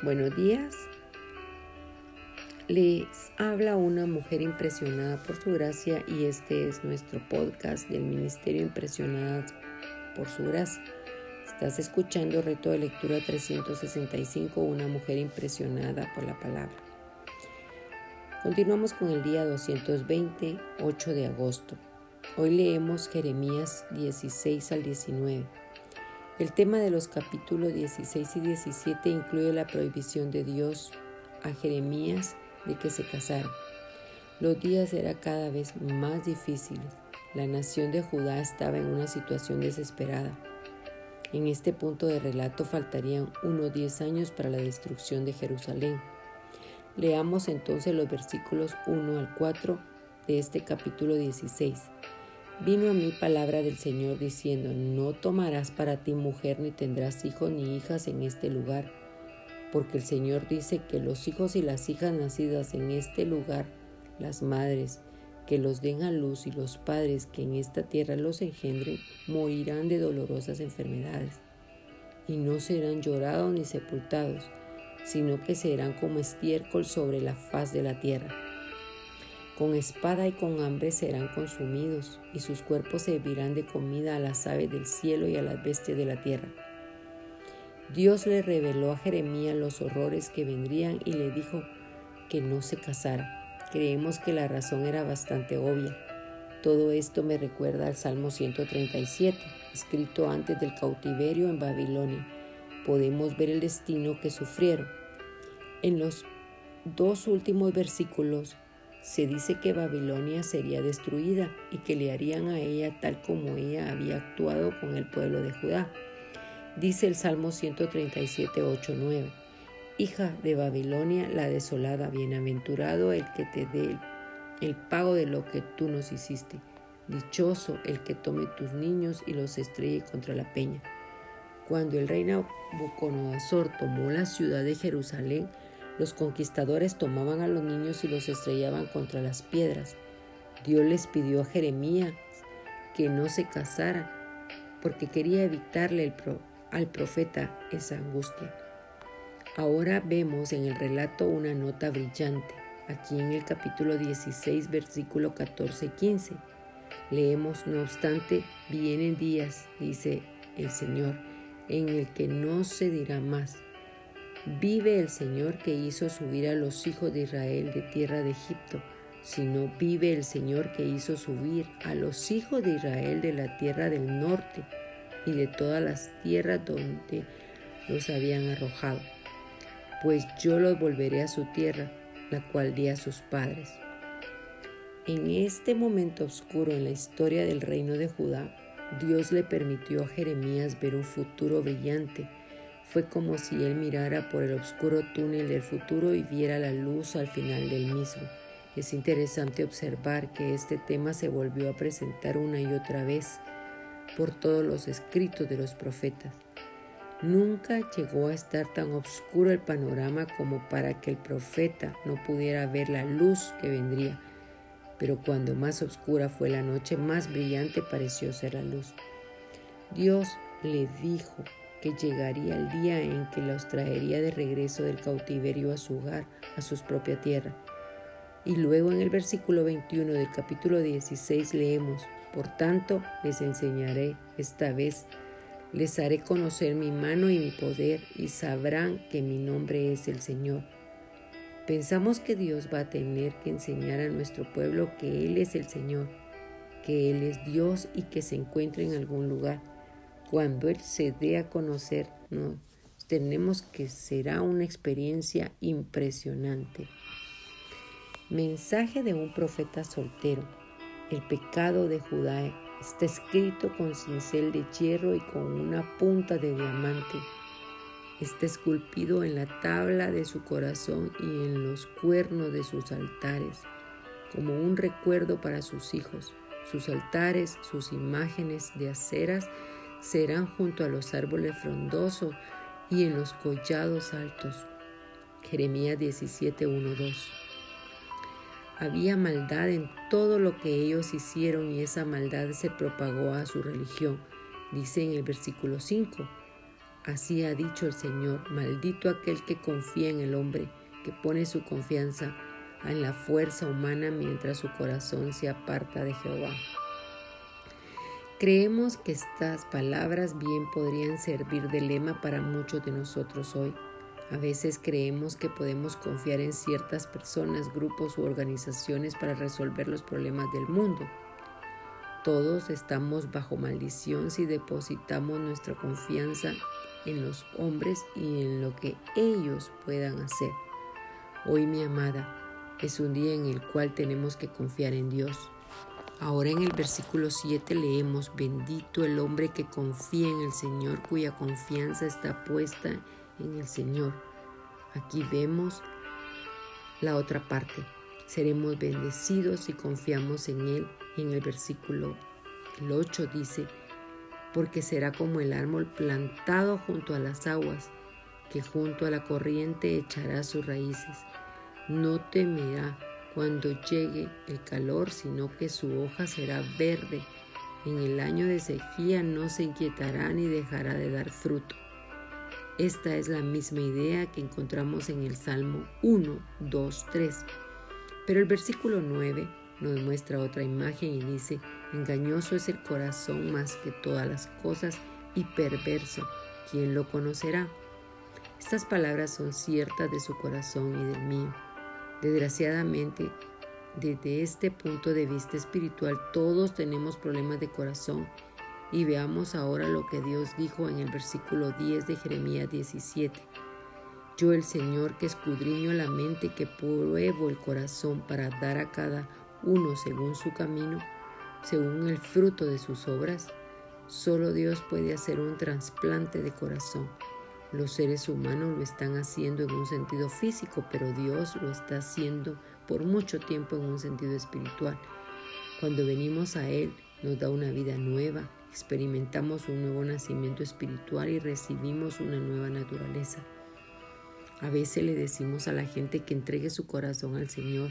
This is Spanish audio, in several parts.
Buenos días. Les habla una mujer impresionada por su gracia y este es nuestro podcast del Ministerio Impresionada por su gracia. Estás escuchando Reto de Lectura 365, una mujer impresionada por la palabra. Continuamos con el día 220, 8 de agosto. Hoy leemos Jeremías 16 al 19. El tema de los capítulos 16 y 17 incluye la prohibición de Dios a Jeremías de que se casara. Los días eran cada vez más difíciles. La nación de Judá estaba en una situación desesperada. En este punto de relato faltarían unos 10 años para la destrucción de Jerusalén. Leamos entonces los versículos 1 al 4 de este capítulo 16. Vino a mí palabra del Señor diciendo, no tomarás para ti mujer ni tendrás hijos ni hijas en este lugar, porque el Señor dice que los hijos y las hijas nacidas en este lugar, las madres que los den a luz y los padres que en esta tierra los engendren, morirán de dolorosas enfermedades, y no serán llorados ni sepultados, sino que serán como estiércol sobre la faz de la tierra con espada y con hambre serán consumidos, y sus cuerpos servirán de comida a las aves del cielo y a las bestias de la tierra. Dios le reveló a Jeremías los horrores que vendrían y le dijo que no se casara. Creemos que la razón era bastante obvia. Todo esto me recuerda al Salmo 137, escrito antes del cautiverio en Babilonia. Podemos ver el destino que sufrieron. En los dos últimos versículos se dice que Babilonia sería destruida y que le harían a ella tal como ella había actuado con el pueblo de Judá. Dice el Salmo 137, 8, 9. Hija de Babilonia, la desolada, bienaventurado el que te dé el pago de lo que tú nos hiciste. Dichoso el que tome tus niños y los estrelle contra la peña. Cuando el rey Nabucodonosor tomó la ciudad de Jerusalén, los conquistadores tomaban a los niños y los estrellaban contra las piedras. Dios les pidió a Jeremías que no se casara porque quería evitarle al profeta esa angustia. Ahora vemos en el relato una nota brillante, aquí en el capítulo 16, versículo 14 y 15. Leemos, no obstante, vienen días, dice el Señor, en el que no se dirá más Vive el Señor que hizo subir a los hijos de Israel de tierra de Egipto, sino vive el Señor que hizo subir a los hijos de Israel de la tierra del norte y de todas las tierras donde los habían arrojado. Pues yo los volveré a su tierra, la cual di a sus padres. En este momento oscuro en la historia del reino de Judá, Dios le permitió a Jeremías ver un futuro brillante fue como si él mirara por el oscuro túnel del futuro y viera la luz al final del mismo. Es interesante observar que este tema se volvió a presentar una y otra vez por todos los escritos de los profetas. Nunca llegó a estar tan oscuro el panorama como para que el profeta no pudiera ver la luz que vendría. Pero cuando más oscura fue la noche, más brillante pareció ser la luz. Dios le dijo que llegaría el día en que los traería de regreso del cautiverio a su hogar, a su propia tierra. Y luego en el versículo 21 del capítulo 16 leemos, Por tanto les enseñaré esta vez, les haré conocer mi mano y mi poder y sabrán que mi nombre es el Señor. Pensamos que Dios va a tener que enseñar a nuestro pueblo que Él es el Señor, que Él es Dios y que se encuentra en algún lugar cuando Él se dé a conocer, tenemos que será una experiencia impresionante. Mensaje de un profeta soltero. El pecado de Judá está escrito con cincel de hierro y con una punta de diamante. Está esculpido en la tabla de su corazón y en los cuernos de sus altares, como un recuerdo para sus hijos. Sus altares, sus imágenes de aceras serán junto a los árboles frondosos y en los collados altos. Jeremías 17, 2. Había maldad en todo lo que ellos hicieron y esa maldad se propagó a su religión. Dice en el versículo 5, Así ha dicho el Señor, maldito aquel que confía en el hombre, que pone su confianza en la fuerza humana mientras su corazón se aparta de Jehová. Creemos que estas palabras bien podrían servir de lema para muchos de nosotros hoy. A veces creemos que podemos confiar en ciertas personas, grupos u organizaciones para resolver los problemas del mundo. Todos estamos bajo maldición si depositamos nuestra confianza en los hombres y en lo que ellos puedan hacer. Hoy, mi amada, es un día en el cual tenemos que confiar en Dios. Ahora en el versículo 7 leemos, bendito el hombre que confía en el Señor, cuya confianza está puesta en el Señor. Aquí vemos la otra parte. Seremos bendecidos si confiamos en Él. en el versículo 8 dice, porque será como el árbol plantado junto a las aguas, que junto a la corriente echará sus raíces. No temerá cuando llegue el calor, sino que su hoja será verde. En el año de sequía no se inquietará ni dejará de dar fruto. Esta es la misma idea que encontramos en el Salmo 1, 2, 3. Pero el versículo 9 nos muestra otra imagen y dice, engañoso es el corazón más que todas las cosas y perverso, ¿quién lo conocerá? Estas palabras son ciertas de su corazón y del mío. Desgraciadamente, desde este punto de vista espiritual, todos tenemos problemas de corazón y veamos ahora lo que Dios dijo en el versículo 10 de Jeremías 17. Yo el Señor que escudriño la mente, que pruebo el corazón para dar a cada uno según su camino, según el fruto de sus obras, solo Dios puede hacer un trasplante de corazón. Los seres humanos lo están haciendo en un sentido físico, pero Dios lo está haciendo por mucho tiempo en un sentido espiritual. Cuando venimos a Él, nos da una vida nueva, experimentamos un nuevo nacimiento espiritual y recibimos una nueva naturaleza. A veces le decimos a la gente que entregue su corazón al Señor,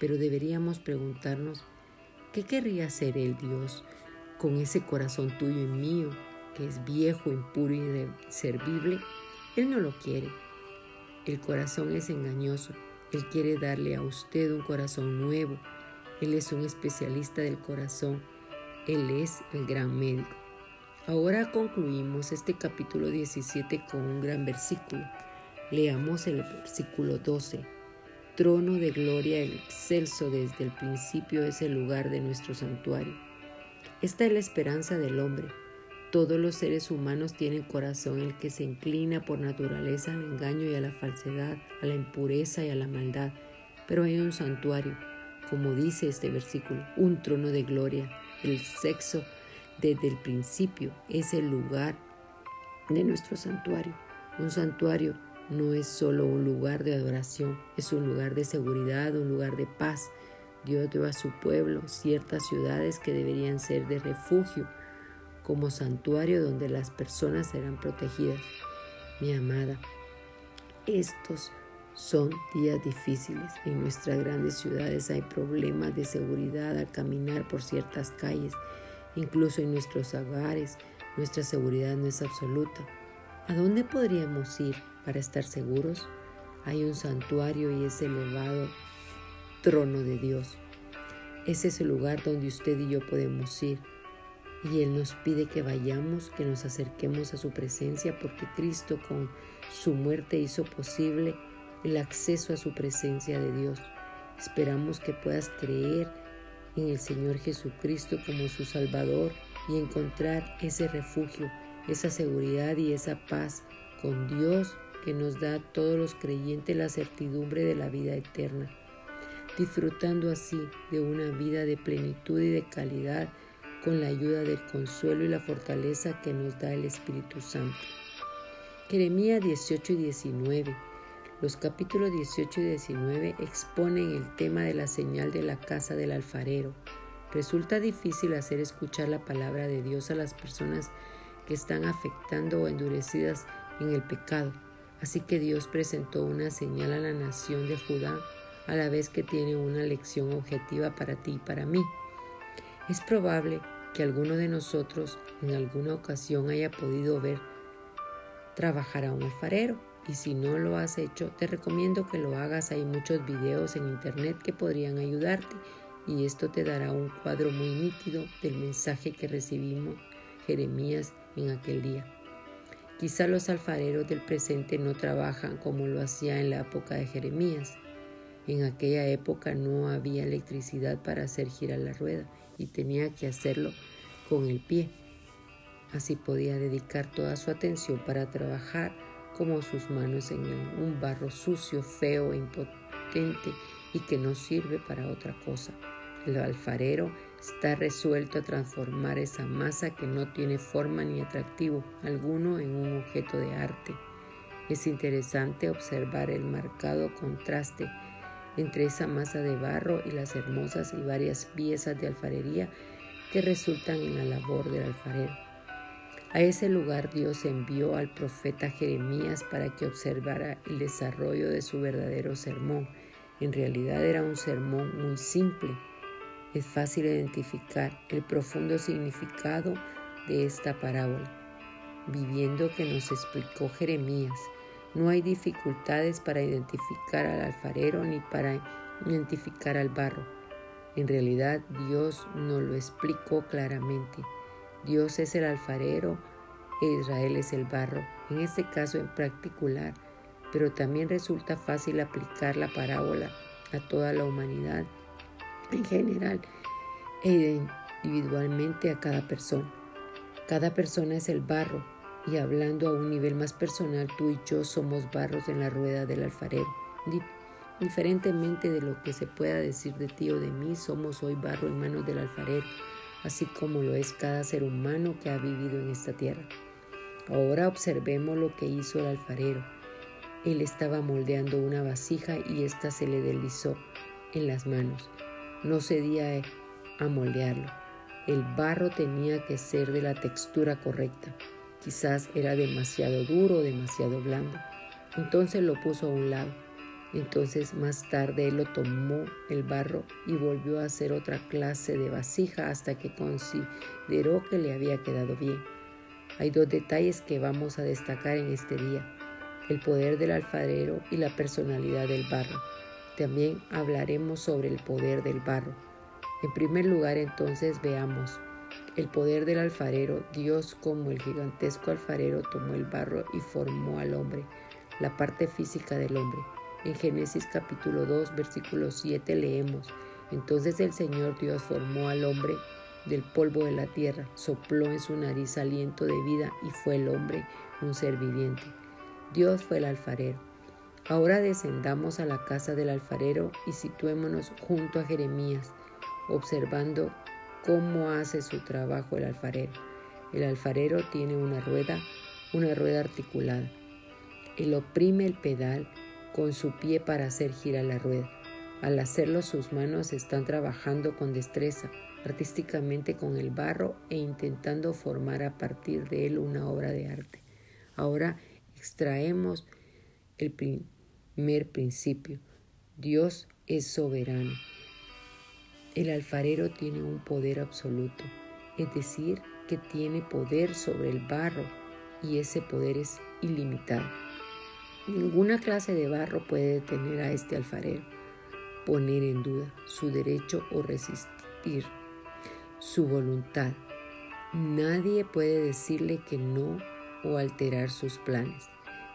pero deberíamos preguntarnos, ¿qué querría hacer el Dios con ese corazón tuyo y mío, que es viejo, impuro y servible? Él no lo quiere. El corazón es engañoso. Él quiere darle a usted un corazón nuevo. Él es un especialista del corazón él es el gran médico. Ahora concluimos este capítulo 17 con un gran versículo. Leamos el versículo 12. Trono de gloria excelso desde el principio es el lugar de nuestro santuario. Esta es la esperanza del hombre. Todos los seres humanos tienen corazón el que se inclina por naturaleza al engaño y a la falsedad, a la impureza y a la maldad. Pero hay un santuario, como dice este versículo, un trono de gloria el sexo desde el principio es el lugar de nuestro santuario. Un santuario no es solo un lugar de adoración, es un lugar de seguridad, un lugar de paz. Dios dio a su pueblo ciertas ciudades que deberían ser de refugio, como santuario donde las personas serán protegidas. Mi amada, estos son días difíciles. En nuestras grandes ciudades hay problemas de seguridad al caminar por ciertas calles. Incluso en nuestros hogares nuestra seguridad no es absoluta. ¿A dónde podríamos ir para estar seguros? Hay un santuario y ese elevado trono de Dios. Ese es el lugar donde usted y yo podemos ir. Y Él nos pide que vayamos, que nos acerquemos a su presencia, porque Cristo con su muerte hizo posible el acceso a su presencia de Dios. Esperamos que puedas creer en el Señor Jesucristo como su Salvador y encontrar ese refugio, esa seguridad y esa paz con Dios que nos da a todos los creyentes la certidumbre de la vida eterna, disfrutando así de una vida de plenitud y de calidad con la ayuda del consuelo y la fortaleza que nos da el Espíritu Santo. Jeremías 18 y 19 los capítulos 18 y 19 exponen el tema de la señal de la casa del alfarero. Resulta difícil hacer escuchar la palabra de Dios a las personas que están afectando o endurecidas en el pecado. Así que Dios presentó una señal a la nación de Judá a la vez que tiene una lección objetiva para ti y para mí. Es probable que alguno de nosotros en alguna ocasión haya podido ver trabajar a un alfarero. Y si no lo has hecho, te recomiendo que lo hagas. Hay muchos videos en internet que podrían ayudarte y esto te dará un cuadro muy nítido del mensaje que recibimos Jeremías en aquel día. Quizá los alfareros del presente no trabajan como lo hacía en la época de Jeremías. En aquella época no había electricidad para hacer girar la rueda y tenía que hacerlo con el pie. Así podía dedicar toda su atención para trabajar como sus manos en un barro sucio, feo e impotente y que no sirve para otra cosa. El alfarero está resuelto a transformar esa masa que no tiene forma ni atractivo alguno en un objeto de arte. Es interesante observar el marcado contraste entre esa masa de barro y las hermosas y varias piezas de alfarería que resultan en la labor del alfarero. A ese lugar Dios envió al profeta Jeremías para que observara el desarrollo de su verdadero sermón. En realidad era un sermón muy simple es fácil identificar el profundo significado de esta parábola, viviendo que nos explicó Jeremías. No hay dificultades para identificar al alfarero ni para identificar al barro. En realidad Dios nos lo explicó claramente. Dios es el alfarero e Israel es el barro, en este caso en particular, pero también resulta fácil aplicar la parábola a toda la humanidad en general e individualmente a cada persona. Cada persona es el barro y hablando a un nivel más personal, tú y yo somos barros en la rueda del alfarero. Diferentemente de lo que se pueda decir de ti o de mí, somos hoy barro en manos del alfarero, así como lo es cada ser humano que ha vivido en esta tierra. Ahora observemos lo que hizo el alfarero. Él estaba moldeando una vasija y ésta se le deslizó en las manos no cedía a moldearlo. El barro tenía que ser de la textura correcta. Quizás era demasiado duro demasiado blando. Entonces lo puso a un lado. Entonces más tarde él lo tomó el barro y volvió a hacer otra clase de vasija hasta que consideró que le había quedado bien. Hay dos detalles que vamos a destacar en este día, el poder del alfarero y la personalidad del barro. También hablaremos sobre el poder del barro. En primer lugar, entonces veamos el poder del alfarero. Dios como el gigantesco alfarero tomó el barro y formó al hombre, la parte física del hombre. En Génesis capítulo 2, versículo 7 leemos, entonces el Señor Dios formó al hombre del polvo de la tierra, sopló en su nariz aliento de vida y fue el hombre un ser viviente. Dios fue el alfarero. Ahora descendamos a la casa del alfarero y situémonos junto a Jeremías, observando cómo hace su trabajo el alfarero. El alfarero tiene una rueda, una rueda articulada. Él oprime el pedal con su pie para hacer girar la rueda. Al hacerlo sus manos están trabajando con destreza, artísticamente con el barro e intentando formar a partir de él una obra de arte. Ahora extraemos el primer principio. Dios es soberano. El alfarero tiene un poder absoluto, es decir, que tiene poder sobre el barro y ese poder es ilimitado. Ninguna clase de barro puede detener a este alfarero, poner en duda su derecho o resistir su voluntad. Nadie puede decirle que no o alterar sus planes.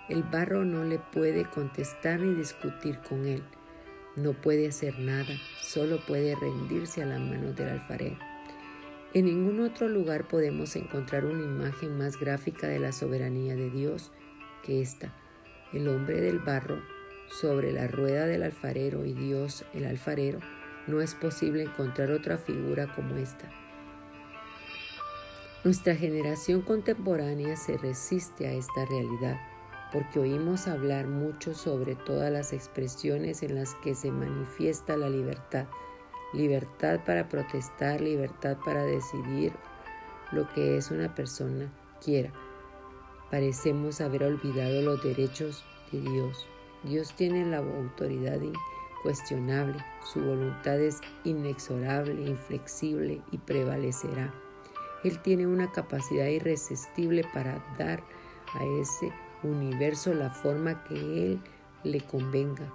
El barro no le puede contestar ni discutir con él. No puede hacer nada, solo puede rendirse a la mano del alfarero. En ningún otro lugar podemos encontrar una imagen más gráfica de la soberanía de Dios que esta. El hombre del barro sobre la rueda del alfarero y Dios el alfarero. No es posible encontrar otra figura como esta. Nuestra generación contemporánea se resiste a esta realidad porque oímos hablar mucho sobre todas las expresiones en las que se manifiesta la libertad. Libertad para protestar, libertad para decidir lo que es una persona quiera. Parecemos haber olvidado los derechos de Dios. Dios tiene la autoridad incuestionable, su voluntad es inexorable, inflexible y prevalecerá. Él tiene una capacidad irresistible para dar a ese universo la forma que Él le convenga.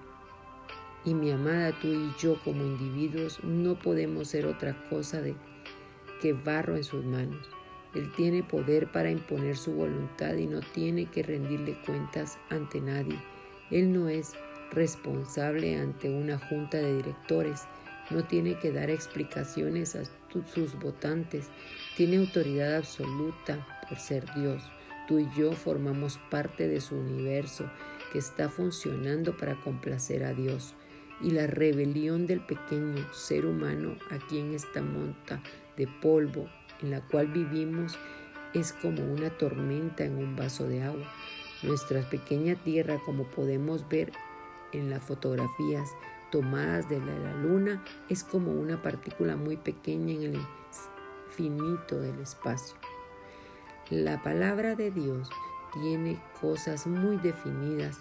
Y mi amada, tú y yo como individuos no podemos ser otra cosa de que barro en sus manos. Él tiene poder para imponer su voluntad y no tiene que rendirle cuentas ante nadie. Él no es responsable ante una junta de directores, no tiene que dar explicaciones a sus votantes, tiene autoridad absoluta por ser Dios. Tú y yo formamos parte de su universo que está funcionando para complacer a Dios. Y la rebelión del pequeño ser humano aquí en esta monta de polvo en la cual vivimos es como una tormenta en un vaso de agua. Nuestra pequeña tierra, como podemos ver en las fotografías tomadas de la luna, es como una partícula muy pequeña en el infinito del espacio. La palabra de Dios tiene cosas muy definidas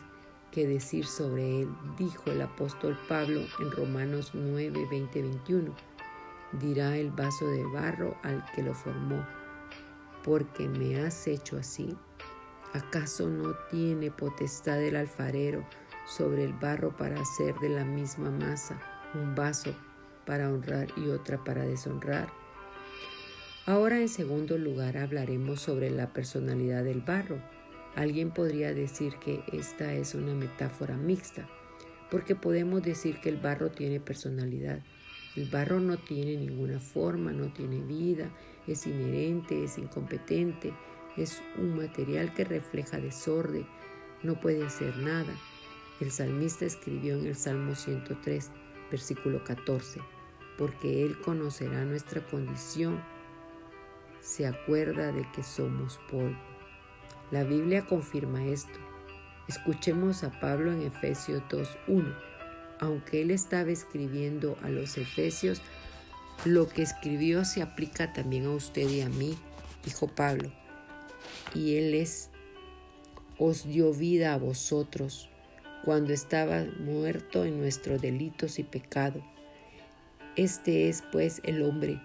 que decir sobre él, dijo el apóstol Pablo en Romanos 9, 20, 21 dirá el vaso de barro al que lo formó, porque me has hecho así. ¿Acaso no tiene potestad el alfarero sobre el barro para hacer de la misma masa un vaso para honrar y otra para deshonrar? Ahora en segundo lugar hablaremos sobre la personalidad del barro. Alguien podría decir que esta es una metáfora mixta, porque podemos decir que el barro tiene personalidad el barro no tiene ninguna forma, no tiene vida, es inherente, es incompetente, es un material que refleja desorden, no puede hacer nada. El salmista escribió en el Salmo 103, versículo 14, porque Él conocerá nuestra condición, se acuerda de que somos polvo. La Biblia confirma esto. Escuchemos a Pablo en Efesios 2.1 aunque él estaba escribiendo a los efesios, lo que escribió se aplica también a usted y a mí, dijo Pablo. Y él es, os dio vida a vosotros cuando estaba muerto en nuestros delitos y pecado. Este es pues el hombre.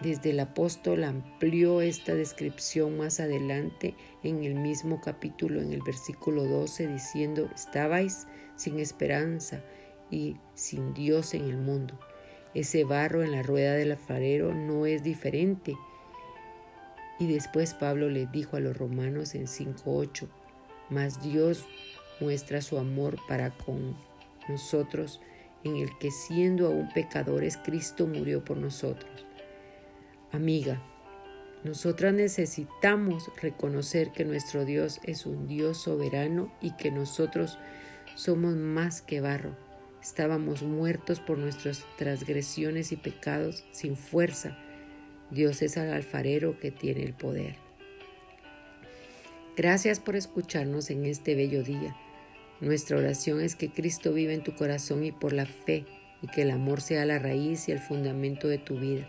Desde el apóstol amplió esta descripción más adelante en el mismo capítulo, en el versículo 12, diciendo, estabais sin esperanza y sin Dios en el mundo. Ese barro en la rueda del alfarero no es diferente. Y después Pablo le dijo a los romanos en 5.8, mas Dios muestra su amor para con nosotros en el que siendo aún pecadores Cristo murió por nosotros. Amiga, nosotras necesitamos reconocer que nuestro Dios es un Dios soberano y que nosotros somos más que barro Estábamos muertos por nuestras transgresiones y pecados sin fuerza. Dios es el alfarero que tiene el poder. Gracias por escucharnos en este bello día. Nuestra oración es que Cristo viva en tu corazón y por la fe, y que el amor sea la raíz y el fundamento de tu vida,